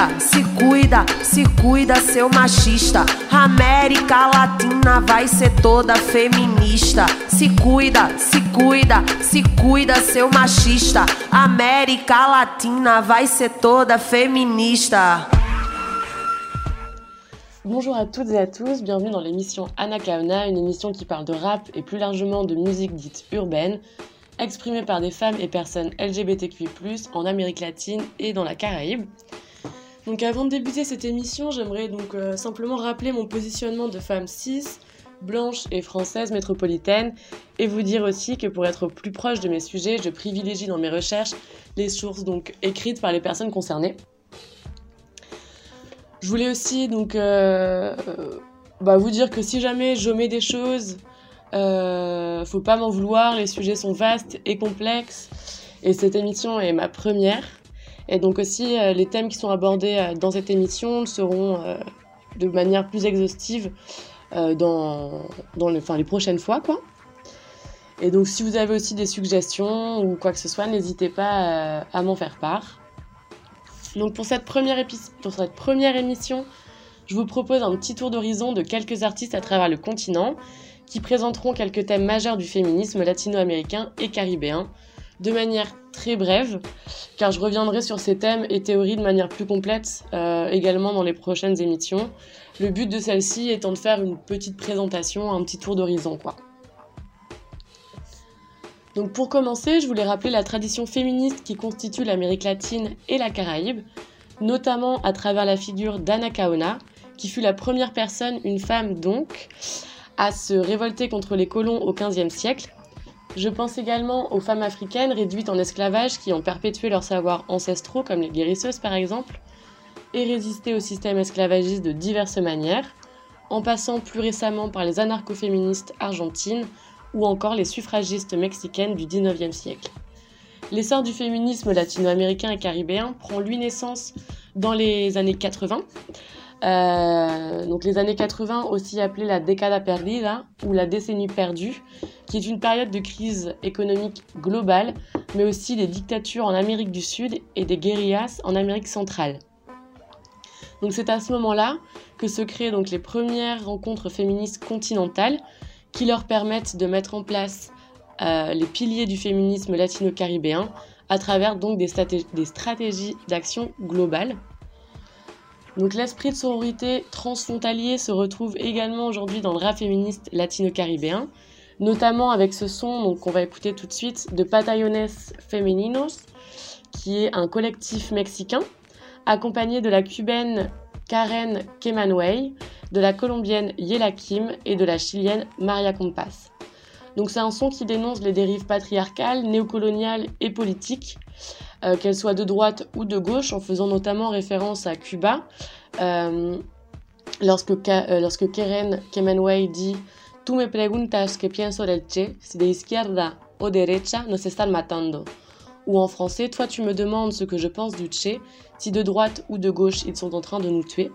cuida, se cuida, se cuida, seu machista. América Latina vai ser toda feminista. Se cuida, se cuida, se cuida, seu machista. América Latina vai ser toda feminista. Bonjour à toutes et à tous, bienvenue dans l'émission Anakaona, une émission qui parle de rap et plus largement de musique dite urbaine, exprimée par des femmes et personnes LGBTQI+, en Amérique latine et dans la Caraïbe. Donc avant de débuter cette émission, j'aimerais donc euh, simplement rappeler mon positionnement de femme cis, blanche et française métropolitaine et vous dire aussi que pour être plus proche de mes sujets, je privilégie dans mes recherches les sources donc écrites par les personnes concernées. Je voulais aussi donc euh, bah, vous dire que si jamais j'omets des choses, euh, faut pas m'en vouloir, les sujets sont vastes et complexes et cette émission est ma première. Et donc aussi, euh, les thèmes qui sont abordés euh, dans cette émission seront euh, de manière plus exhaustive dans, dans les, prochaines fois. Quoi. Et donc si vous avez aussi des suggestions ou quoi que ce soit, n'hésitez pas à m'en faire part. Donc pour cette première émission, je vous propose un petit tour d'horizon de quelques artistes à travers le continent qui présenteront quelques thèmes majeurs du féminisme latino-américain et caribéen de manière très brève, car je reviendrai sur ces thèmes et théories de manière plus complète euh, également dans les prochaines émissions. Le but de celle-ci étant de faire une petite présentation, un petit tour d'horizon, quoi. Donc pour commencer, je voulais rappeler la tradition féministe qui constitue l'Amérique latine et la Caraïbe, notamment à travers la figure d'Anna Kaona, qui fut la première personne, une femme donc, à se révolter contre les colons au XVe siècle, je pense également aux femmes africaines réduites en esclavage qui ont perpétué leurs savoirs ancestraux, comme les guérisseuses par exemple, et résisté au système esclavagiste de diverses manières, en passant plus récemment par les anarcho-féministes argentines ou encore les suffragistes mexicaines du XIXe siècle. L'essor du féminisme latino-américain et caribéen prend lui naissance dans les années 80. Euh, les années 80, aussi appelées la década perdida ou la décennie perdue, qui est une période de crise économique globale, mais aussi des dictatures en Amérique du Sud et des guérillas en Amérique centrale. C'est à ce moment-là que se créent donc les premières rencontres féministes continentales qui leur permettent de mettre en place euh, les piliers du féminisme latino-caribéen à travers des stratégies d'action globales. Donc l'esprit de sororité transfrontalier se retrouve également aujourd'hui dans le rap féministe latino-caribéen, notamment avec ce son qu'on va écouter tout de suite de Patallones Femeninos, qui est un collectif mexicain, accompagné de la cubaine Karen Kemanway, de la colombienne Yela Kim et de la chilienne Maria Compas. Donc c'est un son qui dénonce les dérives patriarcales, néocoloniales et politiques, euh, qu'elles soient de droite ou de gauche, en faisant notamment référence à Cuba. Euh, lorsque, euh, lorsque Karen Kemanway dit Tú me preguntas qué pienso del Che, si de izquierda o derecha nos están matando. Ou en français, toi tu me demandes ce que je pense du Che, si de droite ou de gauche ils sont en train de nous tuer.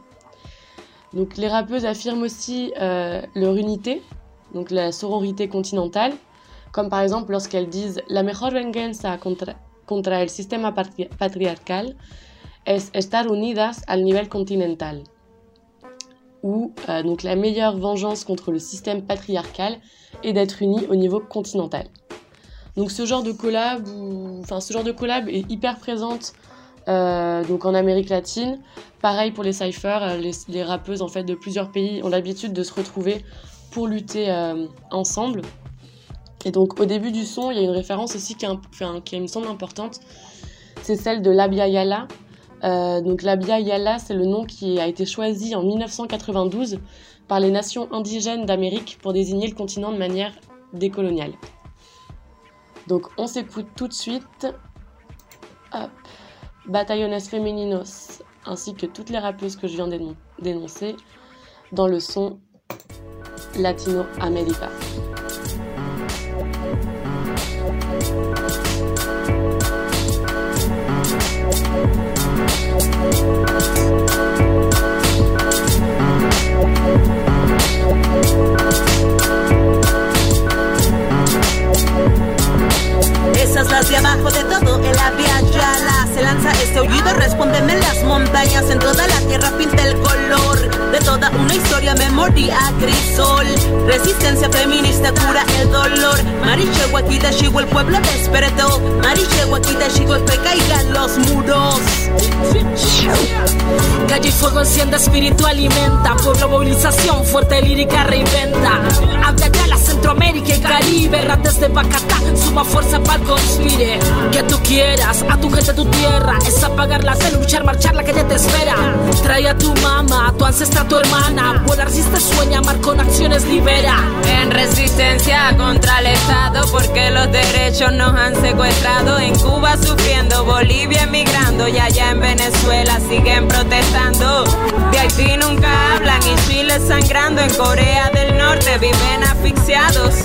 Donc les rappeuses affirment aussi euh, leur unité, donc la sororité continentale, comme par exemple lorsqu'elles disent La mejor venganza contra, contra el sistema patriarcal es estar unidas al nivel continental ou euh, donc la meilleure vengeance contre le système patriarcal est d'être unis au niveau continental. Donc ce genre de collab, enfin ce genre de collab est hyper présente euh, donc en Amérique latine. Pareil pour les cyphers, euh, les, rappeuses en fait de plusieurs pays ont l'habitude de se retrouver pour lutter ensemble. Et donc au début du son, il y a une référence aussi qui, me semble importante, c'est celle de Labia Yala, euh, donc l'Abya Yala, c'est le nom qui a été choisi en 1992 par les nations indigènes d'Amérique pour désigner le continent de manière décoloniale. Donc on s'écoute tout de suite Hop. Batallones Femeninos ainsi que toutes les rappeuses que je viens d'énoncer dans le son Latino America. Debajo de todo el había yala Se lanza este aullido, respóndeme las montañas En toda la tierra pinta el color De toda una historia memoria crisol Resistencia feminista cura el dolor. Marichegua quita chivo, el pueblo despertó. Marichegua quita chivo, que caigan los muros. Calle y fuego encienda, espíritu alimenta. Pueblo movilización, fuerte lírica reinventa. Habla ya la Centroamérica y Caribe. Rates de Bacatá, suma fuerza para conspire. Que tú quieras, a tu gente, tu tierra. Es apagar la luchar, marchar, la calle te espera. Trae a tu mamá, a tu ancestra, tu hermana. Vuela, resiste, sueña, mar con acciones libera. En resistencia contra el Estado, porque los derechos nos han secuestrado. En Cuba sufriendo, Bolivia emigrando y allá en Venezuela siguen protestando. Y Chile sangrando. En Corea del Norte viven asfixiados.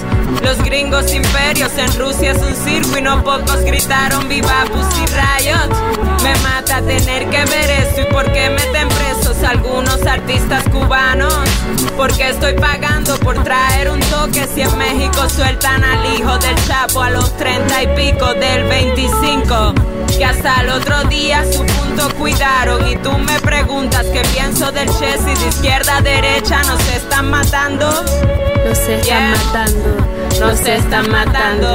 Los gringos imperios en Rusia es un circo y no pocos gritaron viva Pussy Riot. Me mata tener que ver esto y por qué meten presos algunos artistas cubanos. Porque estoy pagando por traer un toque si en México sueltan al hijo del Chapo a los treinta y pico del 25. Que hasta el otro día su punto cuidaron y tú me preguntas qué pienso del Che si de izquierda a derecha nos están matando. Nos están matando. Nos están matando.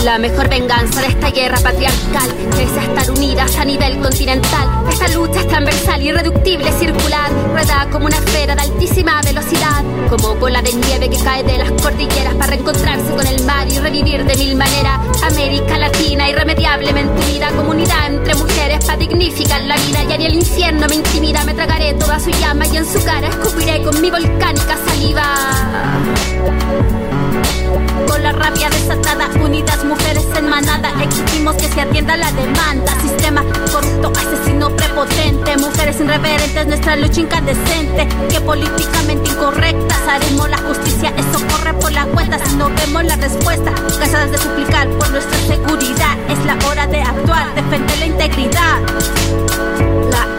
La mejor venganza de esta guerra patriarcal es estar unidas a nivel continental. Esta lucha es transversal, irreductible, circular, rueda como una esfera de altísima velocidad, como bola de nieve que cae de las cordilleras para reencontrarse con el mar y revivir de mil maneras. América Latina, irremediablemente unida, comunidad entre mujeres para dignificar la vida. Y en el infierno me intimida, me tragaré toda su llama y en su cara escupiré con mi volcánica saliva. Con la rabia desatada, unidas mujeres en manada, exigimos que se atienda la demanda. Sistema corrupto, asesino prepotente, mujeres irreverentes, nuestra lucha incandescente, que políticamente incorrectas haremos la justicia. Eso corre por la cuenta si no vemos la respuesta. Cansadas de suplicar por nuestra seguridad, es la hora de actuar, defender la integridad. La.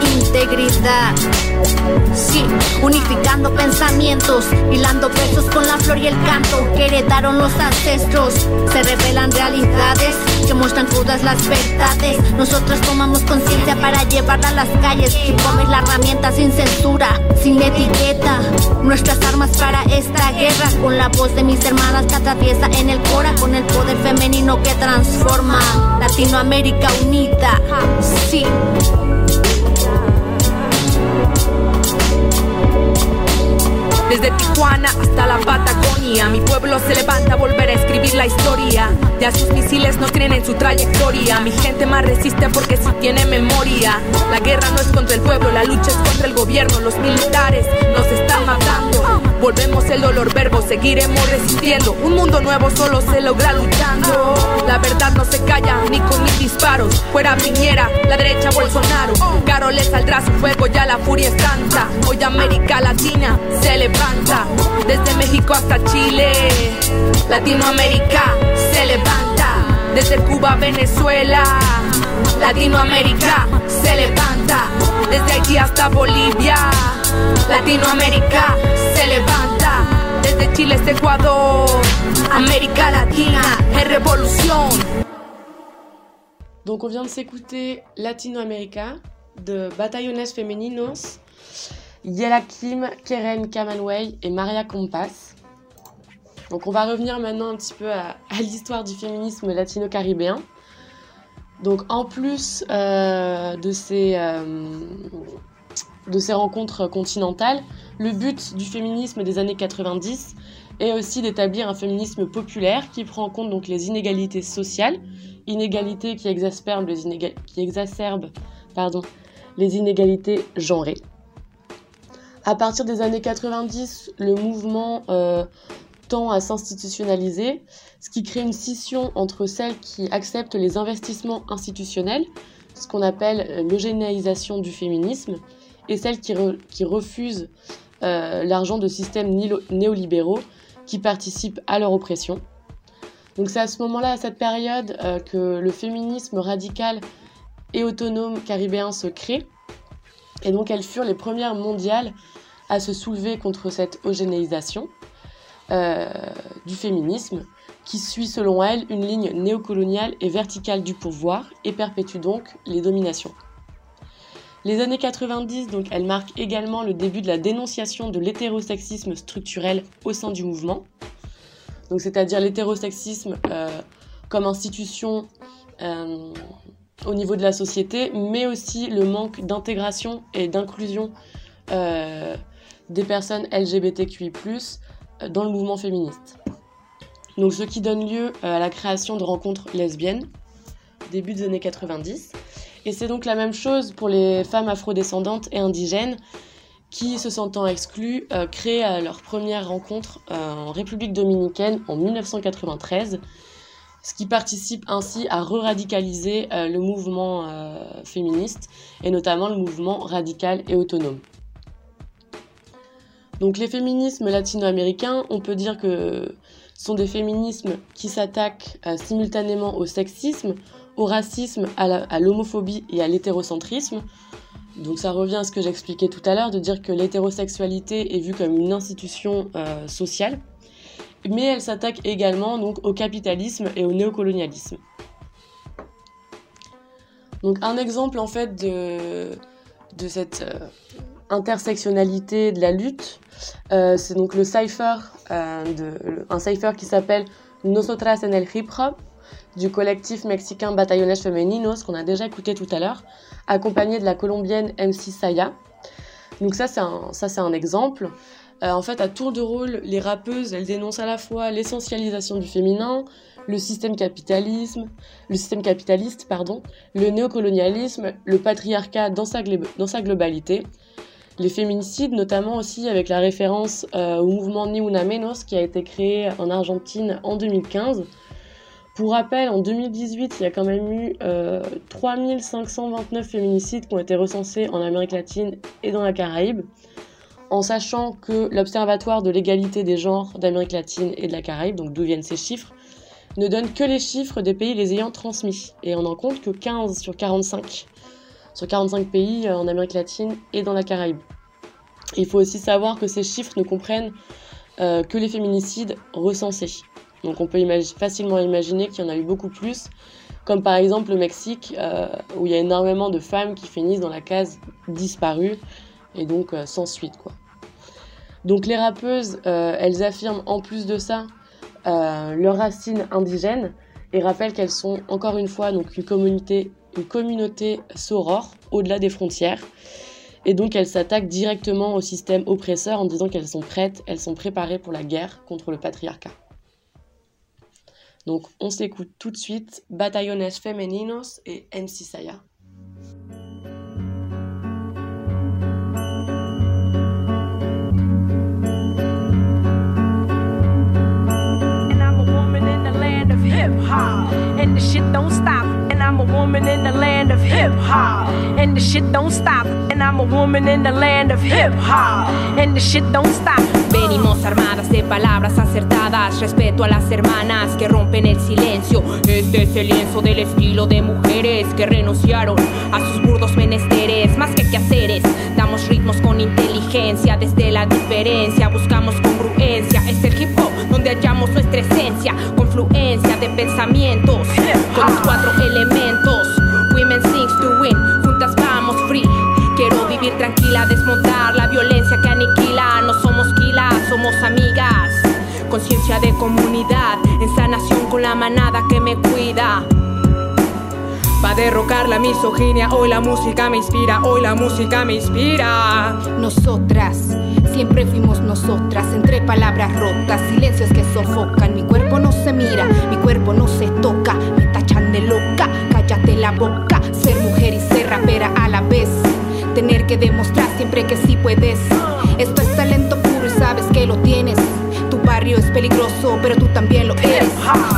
Unificando pensamientos, hilando versos con la flor y el canto que heredaron los ancestros. Se revelan realidades que muestran crudas las verdades. Nosotros tomamos conciencia para llevarla a las calles. Y es la herramienta sin censura, sin etiqueta. Nuestras armas para esta guerra, con la voz de mis hermanas que atraviesa en el cora, con el poder femenino que transforma. Latinoamérica unida, sí. Desde Tijuana hasta la Patagonia, mi pueblo se levanta a volver a escribir la historia. Ya sus misiles no creen en su trayectoria. Mi gente más resiste porque si tiene memoria. La guerra no es contra el pueblo, la lucha es contra el gobierno. Los militares nos están matando. Volvemos el dolor verbo, seguiremos resistiendo. Un mundo nuevo solo se logra luchando. La verdad no se calla ni con mis disparos. Fuera Piñera, la derecha Bolsonaro. Caro le saldrá su fuego, ya la furia es tanta. Hoy América Latina se levanta. Desde México hasta Chile, Latinoamérica se levanta. Desde Cuba a Venezuela, Latinoamérica se levanta. Desde Haití hasta Bolivia, Latinoamérica se América Latina es revolución. Donc on vient de s'écouter Latino America de Batallones Femeninos, Yela Kim, Keren Kamanway et Maria Compas. Donc on va revenir maintenant un petit peu à, à l'histoire du féminisme latino-caribéen. Donc en plus euh, de, ces, euh, de ces rencontres continentales, le but du féminisme des années 90 est aussi d'établir un féminisme populaire qui prend en compte donc les inégalités sociales, inégalités qui exacerbent les, inégalités genrées. À partir des années 90, le mouvement euh, tend à s'institutionnaliser, ce qui crée une scission entre celles qui acceptent les investissements institutionnels, ce qu'on appelle l'eugénéisation du féminisme, et celles qui, re- qui refusent euh, l'argent de systèmes néolibéraux qui participent à leur oppression. Donc c'est à ce moment-là, à cette période, euh, que le féminisme radical et autonome caribéen se crée. Et donc elles furent les premières mondiales à se soulever contre cette eugénéisation euh, du féminisme, qui suit selon elles une ligne néocoloniale et verticale du pouvoir et perpétue donc les dominations. Les années 90, donc, elles marquent également le début de la dénonciation de l'hétérosexisme structurel au sein du mouvement. donc c'est-à-dire l'hétérosexisme comme institution au niveau de la société, mais aussi le manque d'intégration et d'inclusion des personnes LGBTQI+, dans le mouvement féministe. Donc ce qui donne lieu à la création de rencontres lesbiennes, début des années 90. Et c'est donc la même chose pour les femmes afrodescendantes et indigènes qui, se sentant exclues, euh, créent euh, leur première rencontre euh, en République dominicaine en 1993, ce qui participe ainsi à re-radicaliser le mouvement féministe et notamment le mouvement radical et autonome. Donc les féminismes latino-américains, on peut dire que sont des féminismes qui s'attaquent simultanément au sexisme, au racisme, à l'homophobie et à l'hétérocentrisme. Donc ça revient à ce que j'expliquais tout à l'heure, de dire que l'hétérosexualité est vue comme une institution euh, sociale, mais elle s'attaque également donc au capitalisme et au néocolonialisme. Donc un exemple en fait de, cette euh, intersectionnalité de la lutte, euh, c'est donc le cipher, un cipher qui s'appelle Nosotras en el Hip du collectif mexicain Batallones Femeninos qu'on a déjà écouté tout à l'heure, accompagné de la colombienne MC Saya. Donc ça c'est un, ça, c'est un exemple. Euh, en fait, à tour de rôle, les rappeuses, elles dénoncent à la fois l'essentialisation du féminin, le système capitalisme, le système capitaliste, pardon, le néocolonialisme, le patriarcat dans sa, globalité, les féminicides, notamment aussi avec la référence euh, au mouvement Ni Una Menos qui a été créé en Argentine en 2015 pour rappel, en 2018, il y a quand même eu euh, 3529 féminicides qui ont été recensés en Amérique latine et dans la Caraïbe, en sachant que l'Observatoire de l'égalité des genres d'Amérique latine et de la Caraïbe, donc d'où viennent ces chiffres, ne donne que les chiffres des pays les ayant transmis, et on n'en compte que 15 sur 45, sur 45 pays euh, en Amérique latine et dans la Caraïbe. Il faut aussi savoir que ces chiffres ne comprennent euh, que les féminicides recensés. Donc on peut facilement imaginer qu'il y en a eu beaucoup plus, comme par exemple le Mexique, euh, où il y a énormément de femmes qui finissent dans la case disparue, et donc euh, sans suite. Quoi. Donc les rappeuses, euh, elles affirment en plus de ça leurs racines indigènes, et rappellent qu'elles sont encore une fois une communauté, une communauté au-delà des frontières. Et donc elles s'attaquent directement au système oppresseur en disant qu'elles sont prêtes, elles sont préparées pour la guerre contre le patriarcat. Donc on s'écoute tout de suite Batallones Femeninos et MC Saya. hip hop. And the shit don't stop. And I'm a woman in the land of hip hop. And the shit don't stop. And I'm a woman in the land of hip hop. And the shit don't stop. Venimos armadas de palabras acertadas. Respeto a las hermanas que rompen el silencio. Este es el lienzo del estilo de mujeres que renunciaron a sus burdos menesteres. Más que quehaceres, damos ritmos con inteligencia. Desde la diferencia buscamos congruencia. Es el hip hop donde hallamos nuestra esencia. Confluencia de pensamientos con los cuatro elementos. Juntas vamos free. Quiero vivir tranquila, desmontar la violencia que aniquila. No somos quilas, somos amigas. Conciencia de comunidad, en sanación con la manada que me cuida. Va a derrocar la misoginia, hoy la música me inspira, hoy la música me inspira. Nosotras, siempre fuimos nosotras, entre palabras rotas, silencios que sofocan. Mi cuerpo no se mira, mi cuerpo no se toca, me tachan de loca, cállate la boca. Ser mujer y ser rapera a la vez, tener que demostrar siempre que sí puedes. Esto es talento puro y sabes que lo tienes. Tu barrio es peligroso, pero tú también lo eres.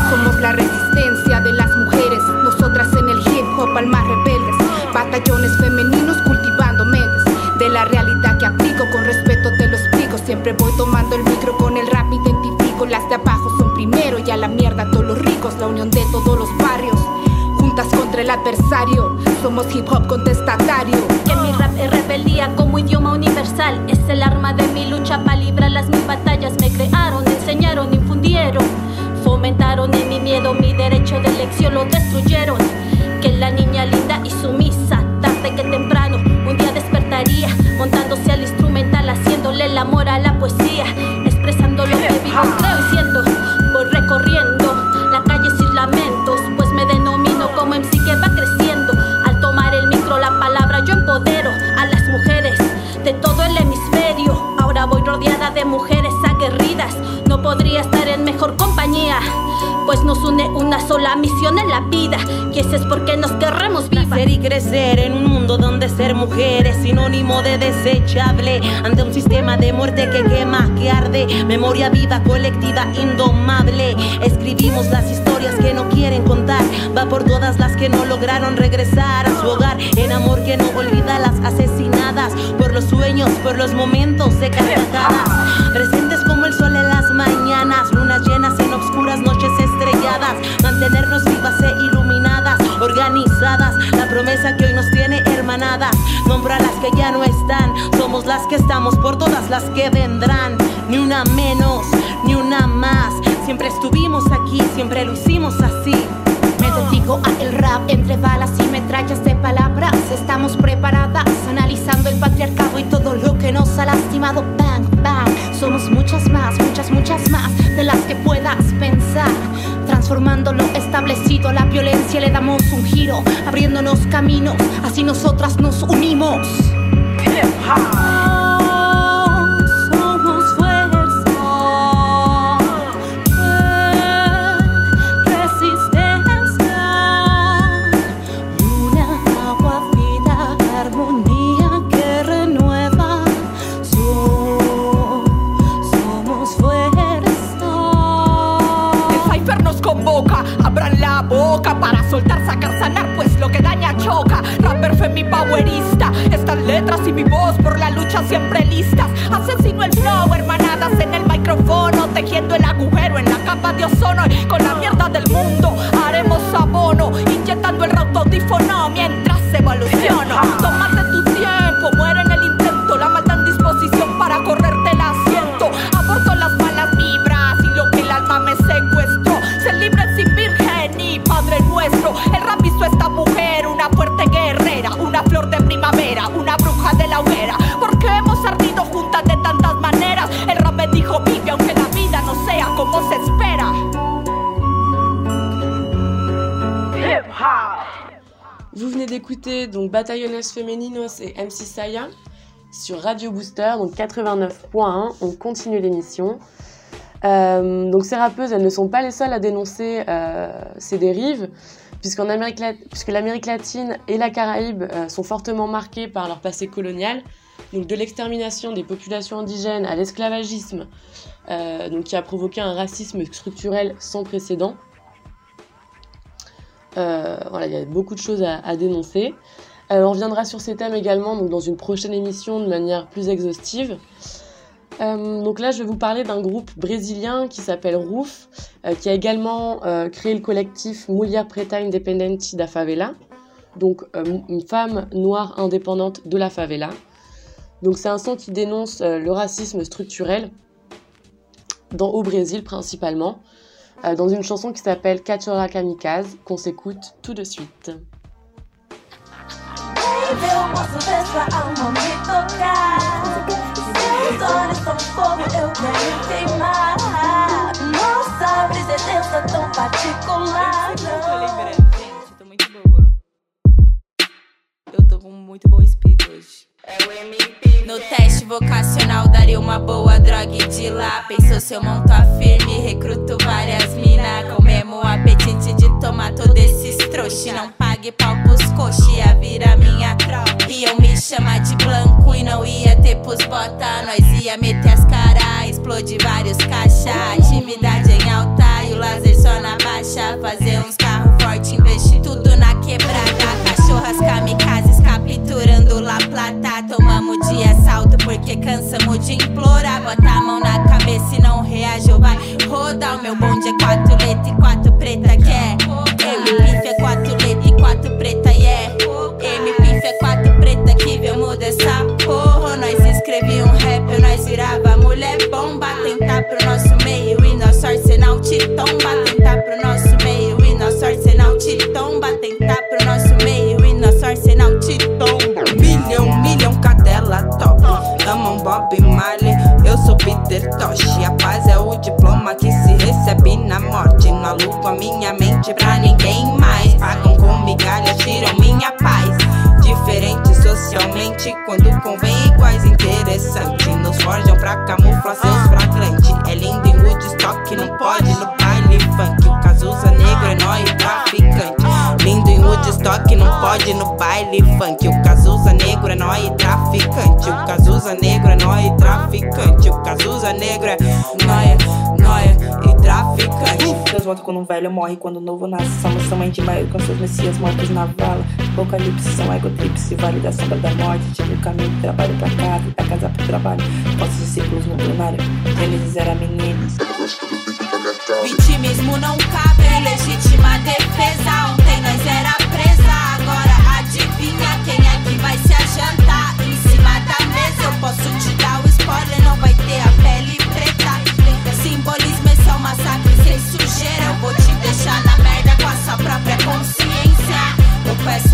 Somos la resistencia de las mujeres, nosotras en el hip hop almas rebeldes, batallones femeninos cultivando mentes de la realidad que aplico con respeto te lo explico. Siempre voy tomando el micro con el rap identifico las de abajo son primero adversario, somos hip hop contestatario. Que mi rap es sinónimo de desechable. Ante un sistema de muerte que quema, que arde. Memoria viva, colectiva, indomable. Escribimos las historias que no quieren contar. Va por todas las que no lograron regresar a su hogar. En amor que no olvida las asesinadas. Por los sueños, por los momentos de carcajadas. Presentes como el sol en las mañanas. Lunas llenas en obscuras noches estrelladas. Mantenernos vivas. Organizadas. La promesa que hoy nos tiene hermanadas. Nombra las que ya no están. Somos las que estamos por todas las que vendrán. Ni una menos, ni una más. Siempre estuvimos aquí, siempre lo hicimos abriéndonos caminos. Así nosotras nos unimos. Rapper powerista, estas letras y mi voz por la lucha siempre listas. Asesino el flow, hermanadas en el micrófono, tejiendo el agujero en la capa de ozono. Con la mierda del mundo haremos abono, inyectando el rauto mientras evoluciono. Tómate tu tiempo, d'écouter donc Femeninos et MC Saya sur Radio Booster, donc 89.1. On continue l'émission. Euh, donc ces rappeuses, elles ne sont pas les seules à dénoncer euh, ces dérives, puisqu'en Amérique puisque l'Amérique latine et la Caraïbe euh, sont fortement marquées par leur passé colonial, donc de l'extermination des populations indigènes à l'esclavagisme, donc qui a provoqué un racisme structurel sans précédent. Euh, voilà, il y a beaucoup de choses à, dénoncer. Euh, on reviendra sur ces thèmes également dans une prochaine émission de manière plus exhaustive. Euh, donc là, je vais vous parler d'un groupe brésilien qui s'appelle euh, qui a également créé le collectif Mulher Preta Independente da Favela, donc une femme noire indépendante de la favela. Donc c'est un son qui dénonce le racisme structurel dans, au Brésil principalement, dans une chanson qui s'appelle Cachorra Kamikaze, qu'on s'écoute tout de suite. Hoje. No teste vocacional daria uma boa droga e de lá. Pensou se eu monto a firme, recruto várias mina. Com mesmo apetite de tomar todo esses trouxe Não pague pau pros coxi, ia vira minha tropa. Iam me chamar de blanco e não ia ter pros bota. Nós ia meter as cara, explodir vários caixa. Atividade em alta e o laser só na baixa. Fazer uns carros fortes, investir tudo na quebrada La Plata Tomamos de assalto porque cansamos de implorar. Bota a mão na cabeça e não reage ou vai rodar. O meu bonde é quatro letras e quatro preta quer MP é quatro letras e quatro preta yeah MP é quatro preta que veio mudar essa porra. Nós escrevi um rap, nós virava mulher bomba. Tentar pro nosso meio e nosso arsenal te tomba Bob Marley. Eu sou Peter Tosh. A paz é o diploma que se recebe na morte. Não alugo a minha mente pra ninguém mais. Pagam com migalhas, tiram minha paz. Diferente socialmente, quando convém, iguais interessante. Nos forjam pra camuflar seus flagrantes. É lindo em Woodstock, não pode no baile funk. O Cazuza negro é nóis traficante. Lindo em Woodstock, não pode no baile funk. O Cazuza negro é nóis traficante. O Cazuza negro é traficante. O Cazuza negro é nóia, nóia e traficante. Deus volta quando um velho morre, quando o novo nasce. Somos somente maio com seus messias mortos na vala. Apocalipse são egotripse, vale da sombra da morte. Tira o caminho do trabalho pra casa, da casa pro trabalho. Nossos discípulos no plenário, eles eram meninos. Vitimismo não cabe em legítima defesa. Ontem nós era presa, agora adivinha quem é que vai se ajantar em cima da mesa. Eu posso te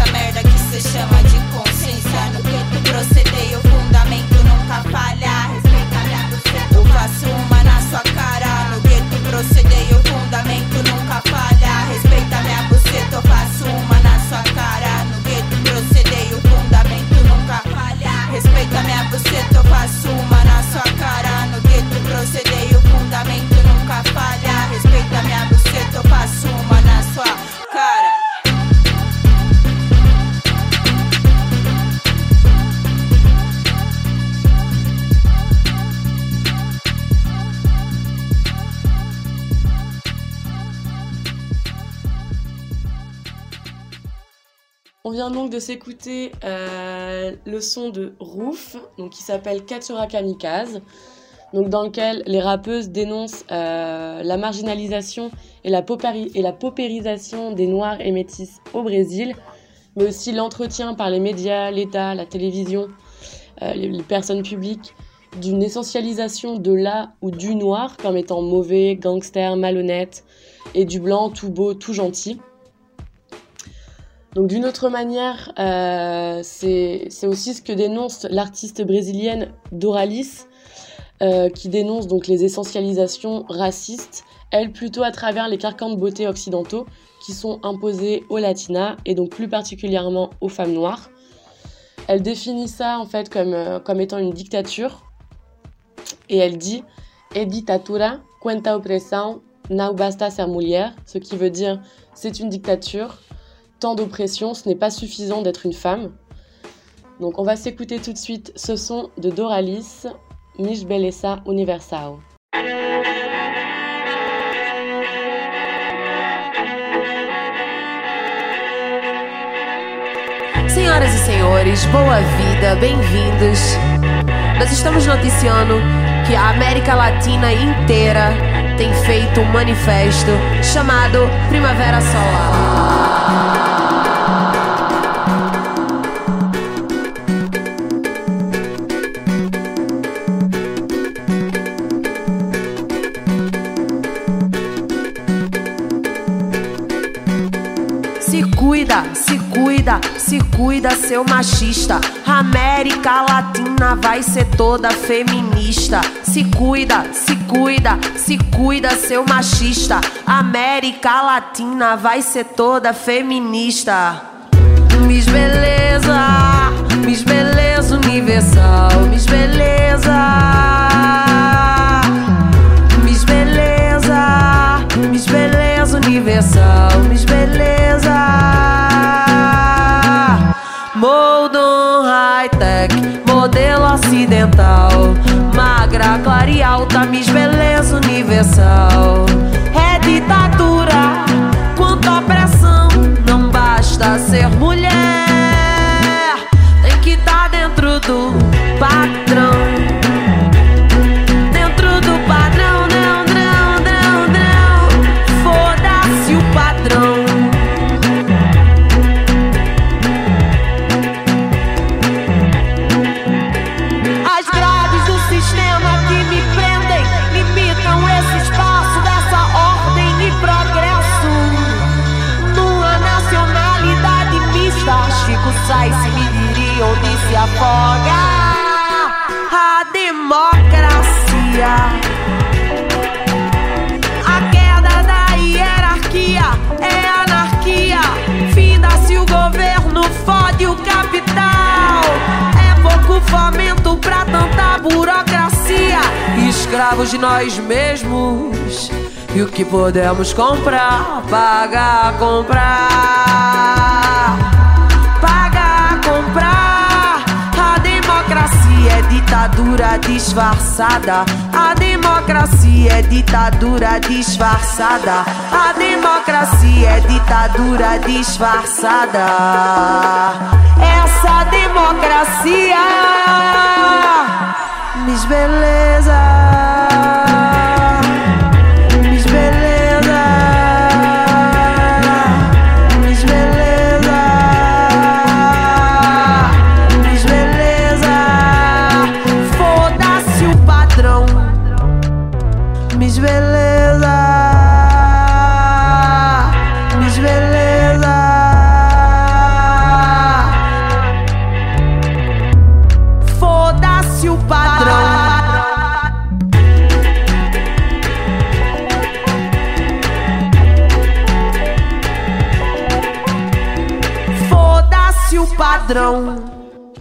essa merda que cê chama de vient donc de s'écouter euh, le son de Roof, donc qui s'appelle Katsura Kamikaze, donc dans lequel les rappeuses dénoncent euh, la marginalisation et la, paupérisation des Noirs et Métis au Brésil, mais aussi l'entretien par les médias, l'État, la télévision, euh, les, les personnes publiques d'une essentialisation de la ou du noir comme étant mauvais, gangster, malhonnête, et du blanc tout beau, tout gentil. Donc d'une autre manière, euh, c'est aussi ce que dénonce l'artiste brésilienne Doralis, euh, qui dénonce donc les essentialisations racistes, elle plutôt à travers les carcans de beauté occidentaux qui sont imposés aux latinas et donc plus particulièrement aux femmes noires. Elle définit ça en fait comme, euh, comme étant une dictature et elle dit cuenta opressão não basta mulher, ce qui veut dire c'est une dictature, tant d'oppression, ce n'est pas suffisant d'être une femme. Donc on va s'écouter tout de suite ce son de Doralis, Mish Beleza Universal. Senhoras e senhores, boa vida, bem-vindos. Nós estamos noticiando que a América Latina inteira tem feito um manifesto chamado Primavera Solar. Se cuida, seu machista. América Latina vai ser toda feminista. Se cuida, se cuida, se cuida, seu machista. América Latina vai ser toda feminista. Miss Beleza, Miss Beleza Universal, Miss Beleza. Miss Beleza, Miss Beleza Universal, Miss Beleza. Miss Beleza Universal. Afoga a democracia. A queda da hierarquia é anarquia. Finda-se o governo, fode o capital. É pouco fomento pra tanta burocracia. Escravos de nós mesmos. E o que podemos comprar, pagar, comprar. Ditadura disfarçada. A democracia é ditadura disfarçada. A democracia é ditadura disfarçada. Essa democracia, Miss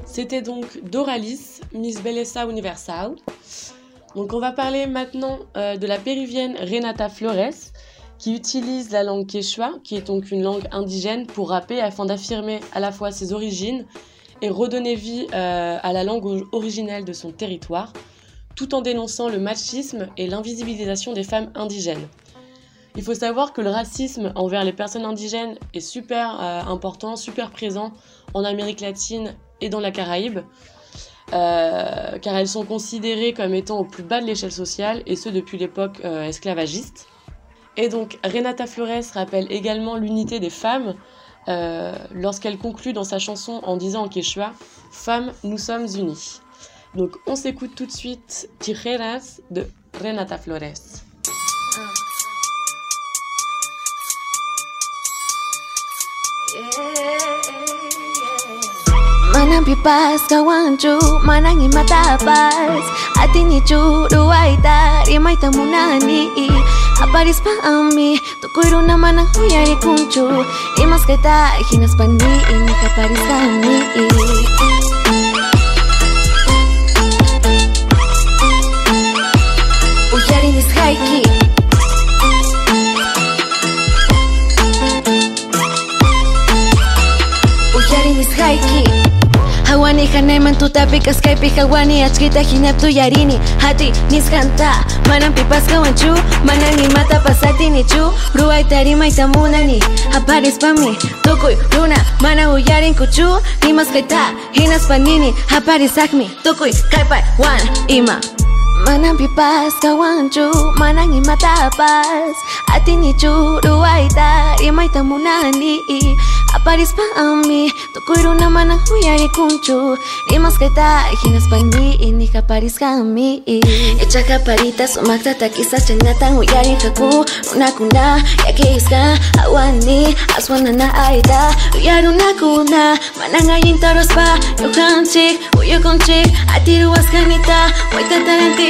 C'était donc Doralis, Miss Belleza Universal. Donc on va parler maintenant euh, de la péruvienne Renata Flores, qui utilise la langue quechua, qui est donc une langue indigène, pour rapper afin d'affirmer à la fois ses origines et redonner vie euh, à la langue originelle de son territoire, tout en dénonçant le machisme et l'invisibilisation des femmes indigènes. Il faut savoir que le racisme envers les personnes indigènes est super euh, important, super présent en Amérique latine et dans la Caraïbe, euh, car elles sont considérées comme étant au plus bas de l'échelle sociale, et ce depuis l'époque euh, esclavagiste. Et donc Renata Flores rappelle également l'unité des femmes euh, lorsqu'elle conclut dans sa chanson en disant en quechua Femmes, nous sommes unies. Donc on s'écoute tout de suite Tijeras de Renata Flores. Manang pipas kawanchu, manang imatapas Ati ni churu aita, rimay tamunani Aparis pa ami, tukuro na manang huyari kunchu. Imas kita, hinas pa ni, ini kaparis kami Hawani hanayman tutapikas kaypi hawani achkita hinaptu yarini. Hati niskanta manan pipas kawanchu Manan imata pasatinichu Ruayta rimayta munani Aparispami tukuy runa Mana uyarin kuchu Nimas kayta hinas panini Aparisakmi tukuy kaypay wan ima Manang pipas kawanchu manang imatapas Atin ichuruaita imaita munani Aparis pa ami tukuiru na manang huyari kunchu Rimas kaita hinas pandi ini kaparis kami. Echa kaparita sumakta takisa chanatan huyari kaku. Unakuna yakeiska awani aswanana aita Uyarunakuna manang ayintarospa Yukanchik uyukunchik atiruaskanita Waitatarantik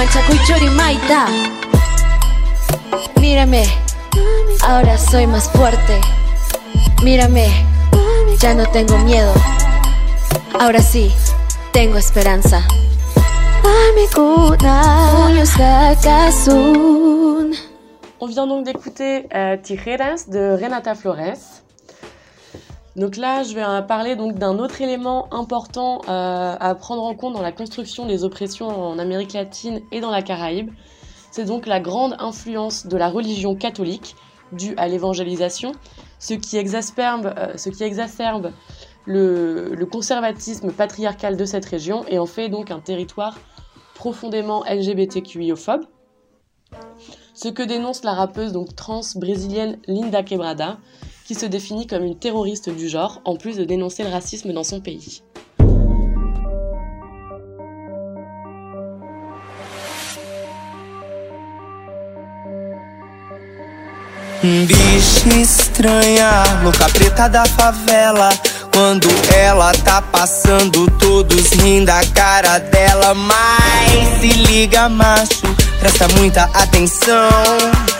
Manchakuy chori maita Mírame, ahora soy más fuerte. Mírame, ya no tengo miedo. Ahora sí, tengo esperanza. On vient donc d'écouter euh, Tijeras de Renata Flores. Donc là, je vais euh, parler donc d'un autre élément important euh, à prendre en compte dans la construction des oppressions en Amérique latine et dans la Caraïbe. C'est donc la grande influence de la religion catholique due à l'évangélisation, ce qui exasperbe, euh, ce qui exacerbe le, le conservatisme patriarcal de cette région et en fait donc un territoire profondément LGBTQIophobe. Ce que dénonce la rappeuse donc trans brésilienne Linda Quebrada, qui se définit comme une terroriste du genre, en plus de dénoncer le racisme dans son pays. Bicha estranha, louca preta da favela. Quando ela tá passando, todos rindo da cara dela. Mas se liga, macho, presta muita atenção.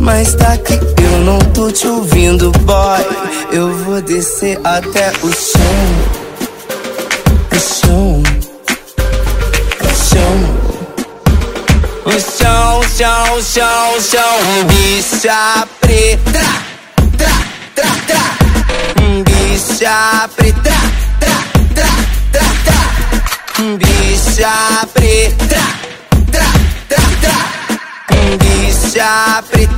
Mas tá que eu não tô te ouvindo, boy. Eu vou descer até o chão. O chão. O chão. O chão, chão, chão, chão. Bicha preta. Tra, tra, tra. Bicha preta. Tra, tra, tra, tra. Bicha preta. Tra, tra, tra. Bicha preta.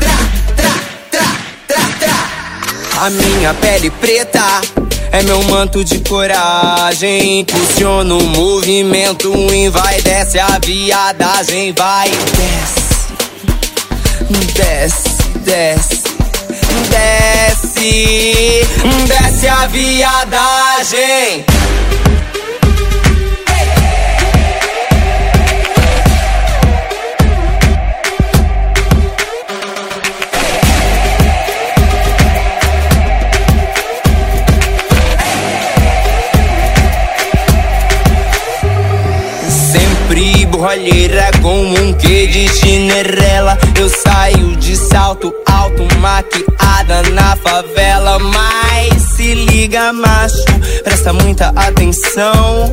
A minha pele preta é meu manto de coragem. Impulsiona o movimento, vai, desce a viadagem, vai, desce, desce, desce, desce, desce a viadagem. Borralheira com um quê de chinerela Eu saio de salto alto, maquiada na favela. Mas se liga macho, presta muita atenção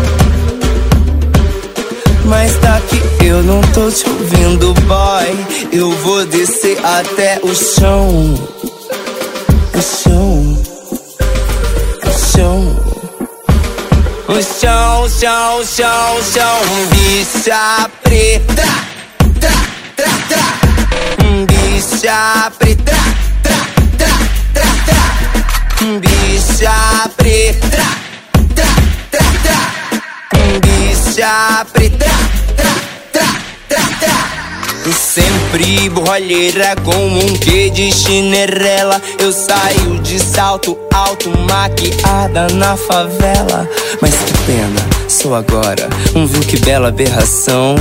mas tá que eu não tô te ouvindo, boy. Eu vou descer até o chão. O chão. O chão. O chão, chão, chão, chão. Bicha preta. Tra, tra, tra. Bicha preta. Tra, tra, tra, tra. Bicha preta. Tra, tra, tra. Bicha preta. Tra, tra, tra, tra. Sempre borralheira com um quê de chinerela Eu saio de salto alto, maquiada na favela Mas que pena, sou agora um viu que bela aberração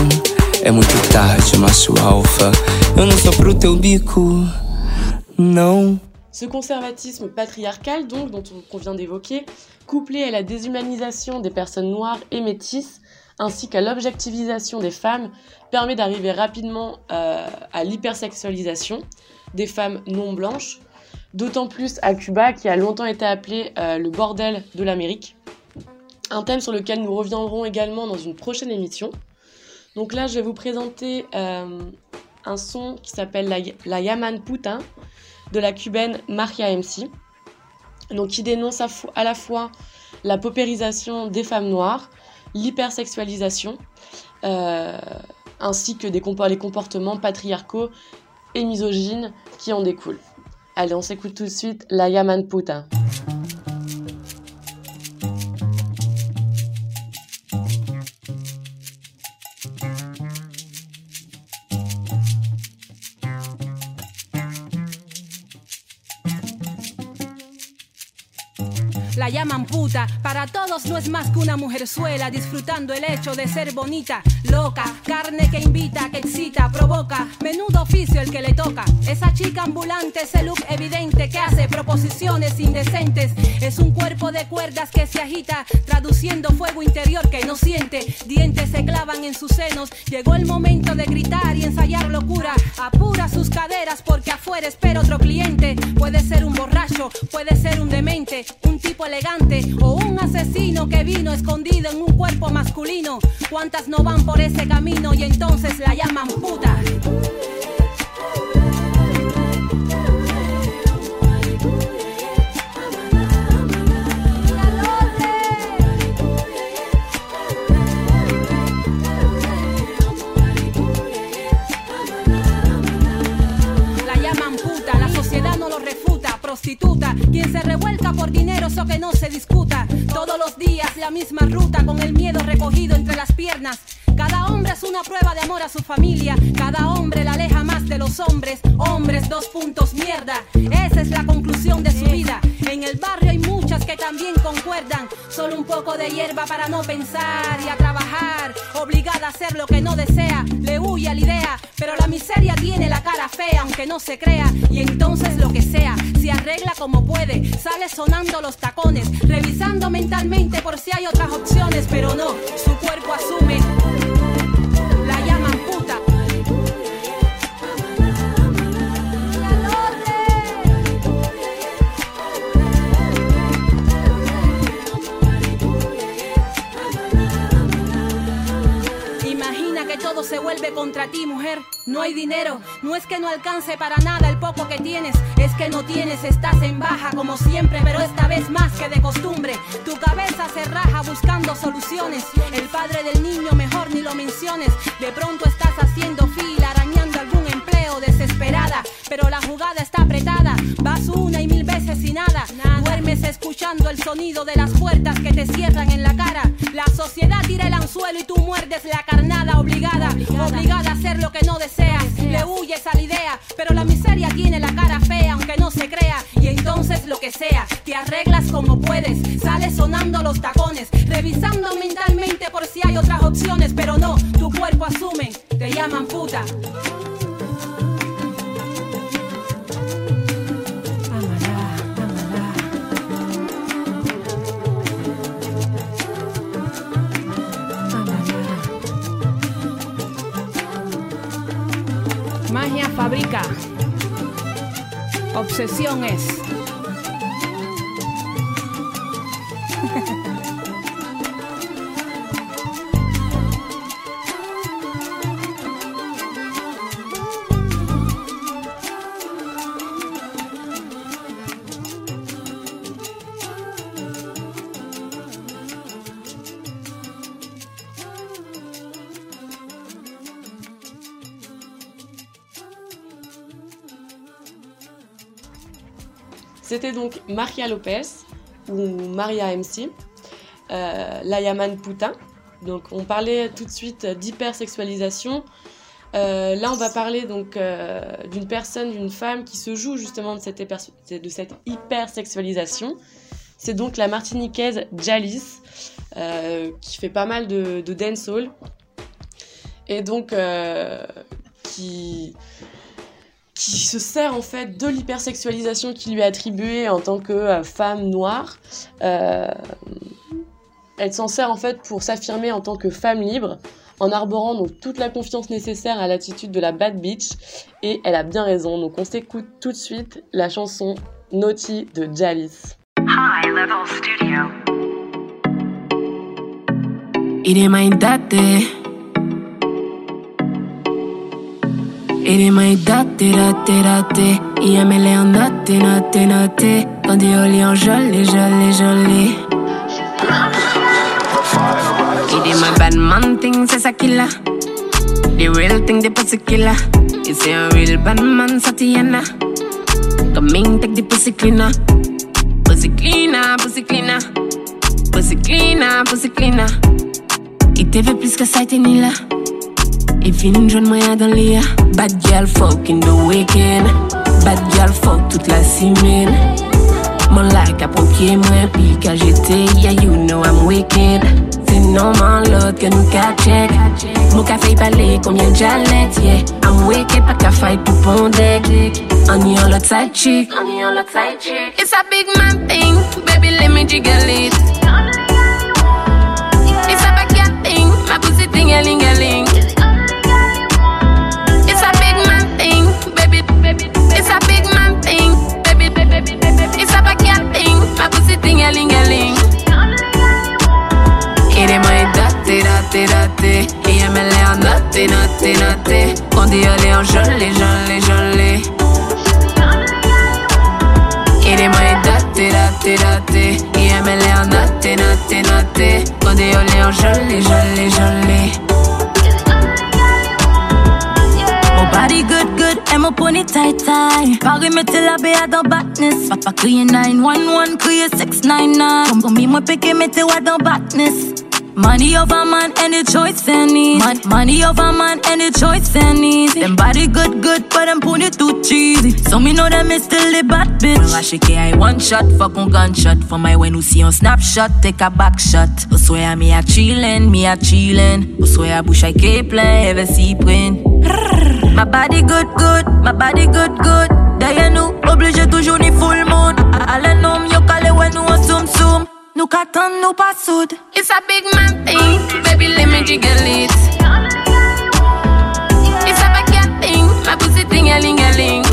É muito tarde, macho alfa Eu não sou pro teu bico, não Ce conservatisme patriarcal, donc, dont on- vient d'évoquer, couplé à la déshumanisation des personnes noires et métisses, ainsi qu'à l'objectivisation des femmes, permet d'arriver rapidement euh, à l'hypersexualisation des femmes non blanches, d'autant plus à Cuba qui a longtemps été appelé euh, le bordel de l'Amérique, un thème sur lequel nous reviendrons également dans une prochaine émission. Donc là, je vais vous présenter euh, un son qui s'appelle la, Yaman Puta de la cubaine Maria MC, donc qui dénonce à, à la fois la paupérisation des femmes noires, l'hypersexualisation, euh, ainsi que des les comportements patriarcaux et misogynes qui en découlent. Allez, on s'écoute tout de suite la Yaman Puta. Para todos no es más que una mujerzuela disfrutando el hecho de ser bonita, loca, carne que invita, que excita, provoca, menudo oficio el que le toca. Esa chica ambulante, ese look evidente que hace proposiciones indecentes, es un cuerpo de cuerdas que se agita, traduciendo fuego interior que no siente, dientes se clavan en sus senos, llegó el momento de gritar y ensayar locura, apura sus caderas porque afuera espera otro cliente, puede ser un borracho, puede ser un demente, un tipo elegante o un asesino que vino escondido en un cuerpo masculino. ¿Cuántas no van por ese camino y entonces la llaman puta? quien se revuelca por dineros o que no se discuta, todos los días la misma ruta con el miedo recogido entre las piernas. Cada hombre es una prueba de amor a su familia. Cada hombre la aleja más de los hombres. Hombres, dos puntos, mierda. Esa es la conclusión de su vida. En el barrio hay muchas que también concuerdan. Solo un poco de hierba para no pensar y a trabajar. Obligada a hacer lo que no desea. Le huye a la idea. Pero la miseria tiene la cara fea, aunque no se crea. Y entonces lo que sea, se arregla como puede. Sale sonando los tacones. Revisando por si hay otras opciones. Pero no, su cuerpo asume se vuelve contra ti, mujer. No hay dinero, no es que no alcance para nada el poco que tienes, es que no tienes, estás en baja como siempre, pero esta vez más que de costumbre. Tu cabeza se raja buscando soluciones. El padre del niño mejor ni lo menciones. De pronto estás haciendo fila, desesperada, pero la jugada está apretada. Vas una y mil veces y nada. Duermes escuchando el sonido de las puertas que te cierran en la cara. La sociedad tira el anzuelo y tú muerdes la carnada obligada, obligada a hacer lo que no deseas. Le huyes a la idea, pero la miseria tiene la cara fea, aunque no se crea. Y entonces lo que sea, te arreglas como puedes. Sales sonando los tacones, revisando mentalmente por si hay otras opciones, pero no, tu cuerpo asume, te llaman puta. Magia fabrica. Obsesión es. C'était donc Maria Lopez ou Maria MC, euh, la Yaman Poutin. Donc on parlait tout de suite d'hypersexualisation. Euh, là on va parler donc euh, d'une personne, d'une femme qui se joue justement de cette, de cette hypersexualisation. C'est donc la martiniquaise Jalis euh, qui fait pas mal de, de dancehall et donc qui qui se sert en fait de l'hypersexualisation qui lui est attribuée en tant que euh, femme noire. Euh, elle s'en sert en fait pour s'affirmer en tant que femme libre, en arborant donc toute la confiance nécessaire à l'attitude de la bad bitch. Et elle a bien raison. Donc on s'écoute tout de suite la chanson Naughty de Jalis. High Level Studio. Irimaidate Irimaidate, rate, rate. IML en note, note, note Quand io li en jolly, jolly, jolly It is my bad man thing, c'est ça qu'il a The real thing, the pussy killer It's a real bad man, Satiana Come in, take the pussy cleaner Pussy cleaner, pussy cleaner Pussy cleaner, pussy cleaner Il te plus que ça, Et fin jeune moyen dans l'IA Bad girl fuck in the weekend. Bad girl fuck toute la semaine. Mon like a poké moi Puis quand j'étais yeah you know I'm wicked. C'est normal l'autre que nous qu'a check Mon café parler combien j'allais yeah. I'm wicked pas qu'à fight pour pondek On y en l'autre side chick. On y l'autre side chick. It's a big man thing Baby let me jiggle it. It's a backyard thing My pussy thing a ling a ling aime les en noté, noté, noté. On dit aller en jolé, jolé, jolé. Il est moins daté, daté, daté. Il aime les en noté, noté, noté. On dit aller en jolé, jolé. Mon body good good and my pony tight tight. Parry me till I be at the badness. Papa create 911, create 699. Come come me, my picky me till I the badness. Money over man and the choice and needs. Man, money over man and the choice and needs. Them body good, good, but them pony too cheesy. So me know them is still the bad bitch. Well, I shake I one shot, fuck on gunshot. For my when you see on snapshot, take a back shot. I swear me a chillin', me a chillin'. I swear I bush I keep playing, ever see print. My body good, good, my body good, good. Derrière nous, obligé toujours ni full moon. Allez, nom, yo, calé, ouais, nous, on soum, soum. Nous qu'attend, nous pas soude. It's a big man thing, baby let me jiggle it. It's a backyard thing, my pussy thing a ling a ling.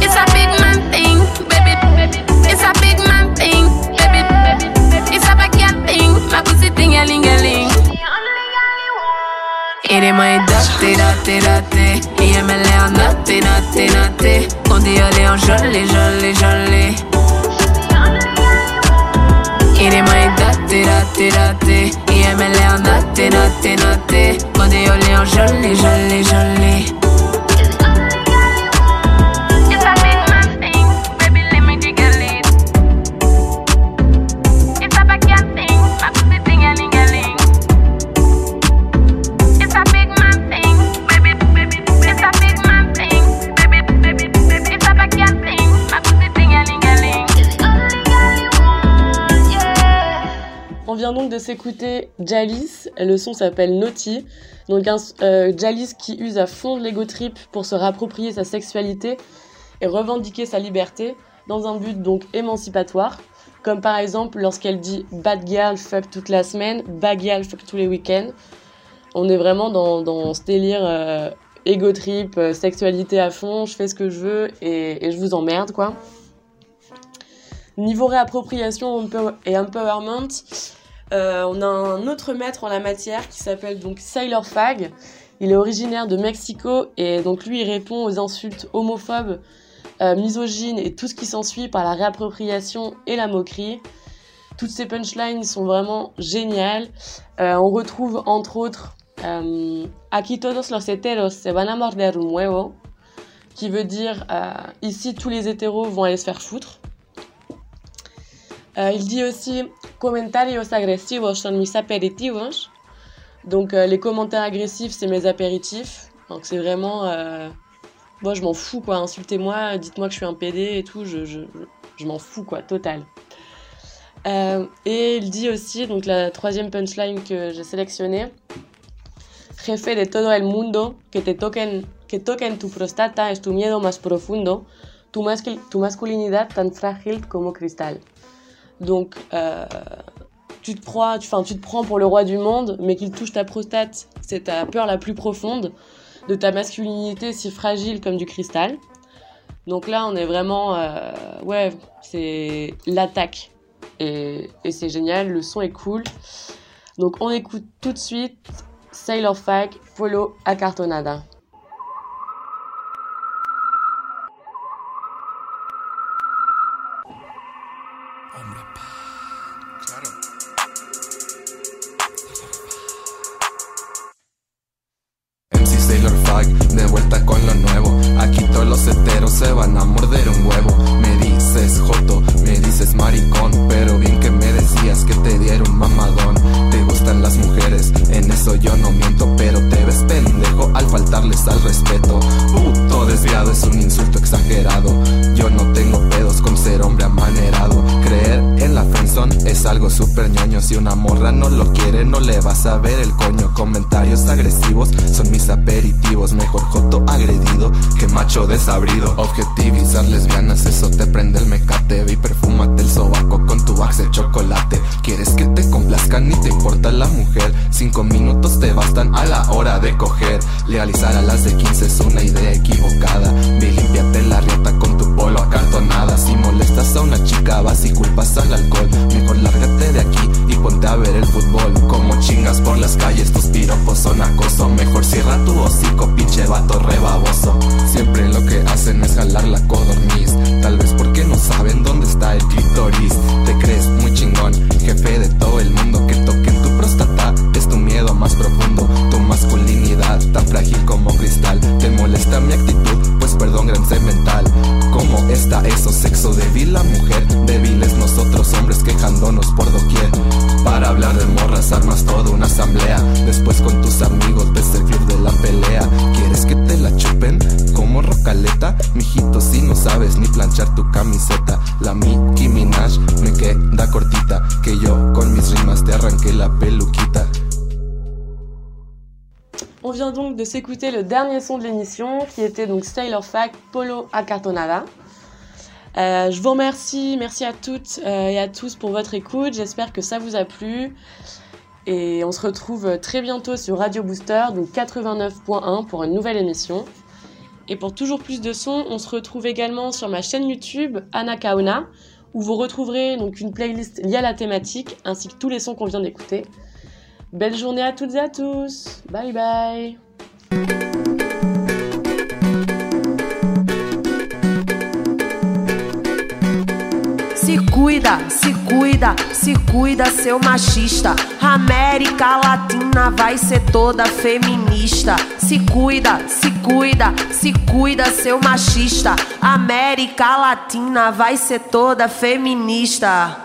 It's a big man thing, baby. It's a big man thing, baby. It's a backyard thing, my pussy thing a ling a ling. Il est moins daté, daté, daté. Il me l'est en naté, naté, naté. On dit aller en jolé, jolé, jolé. Daté, daté, daté. Il me l'est en naté, naté. On dit aller en jolé, jolé, jolé. Donc de s'écouter Jalis, le son s'appelle Naughty. Donc un, euh, Jalis qui use à fond l'ego trip pour se rapproprier sa sexualité et revendiquer sa liberté dans un but donc émancipatoire. Comme par exemple lorsqu'elle dit bad girl fuck toute la semaine, bad girl fuck tous les week-ends. On est vraiment dans, dans ce délire euh, ego trip, euh, sexualité à fond, je fais ce que je veux et, je vous emmerde quoi. Niveau réappropriation et empowerment, euh, on a un autre maître en la matière qui s'appelle donc Sailor Fag. Il est originaire de Mexico et donc lui il répond aux insultes homophobes, euh, misogynes et tout ce qui s'ensuit par la réappropriation et la moquerie. Toutes ces punchlines sont vraiment géniales. Euh, on retrouve entre autres Aquí todos los heteros se van a morder un huevo, qui veut dire ici tous les hétéros vont aller se faire foutre. Euh, il dit aussi comentarios agresivos son mis aperitivos. Donc euh, les commentaires agressifs, c'est mes apéritifs. Donc c'est vraiment... euh, moi je m'en fous quoi, insultez-moi, dites-moi que je suis un PD et tout, je, je, je m'en fous quoi, total. Et il dit aussi, donc la troisième punchline que j'ai sélectionnée, Jefe de todo el mundo, que te toquen, que toquen tu prostata es tu miedo más profundo, tu, tu masculinidad tan frágil como cristal. Donc, euh, tu, te crois, tu, tu te prends pour le roi du monde, mais qu'il touche ta prostate, c'est ta peur la plus profonde de ta masculinité si fragile comme du cristal. Donc là, on est vraiment. euh, ouais, c'est l'attaque. Et, c'est génial, le son est cool. Donc on écoute tout de suite Sailor Fag, Polo Acartonada. S'écouter le dernier son de l'émission qui était donc Sailor Fact Polo Acartonada. Euh, je vous remercie, merci à toutes euh, et à tous pour votre écoute. J'espère que ça vous a plu. Et on se retrouve très bientôt sur Radio Booster, donc 89.1 pour une nouvelle émission. Et pour toujours plus de sons, on se retrouve également sur ma chaîne YouTube Anna Kaona, où vous retrouverez donc une playlist liée à la thématique, ainsi que tous les sons qu'on vient d'écouter. Belle journée à toutes et à tous. Bye bye. Se cuida, se cuida, se cuida, seu machista. América Latina vai ser toda feminista. Se cuida, se cuida, se cuida, seu machista. América Latina vai ser toda feminista.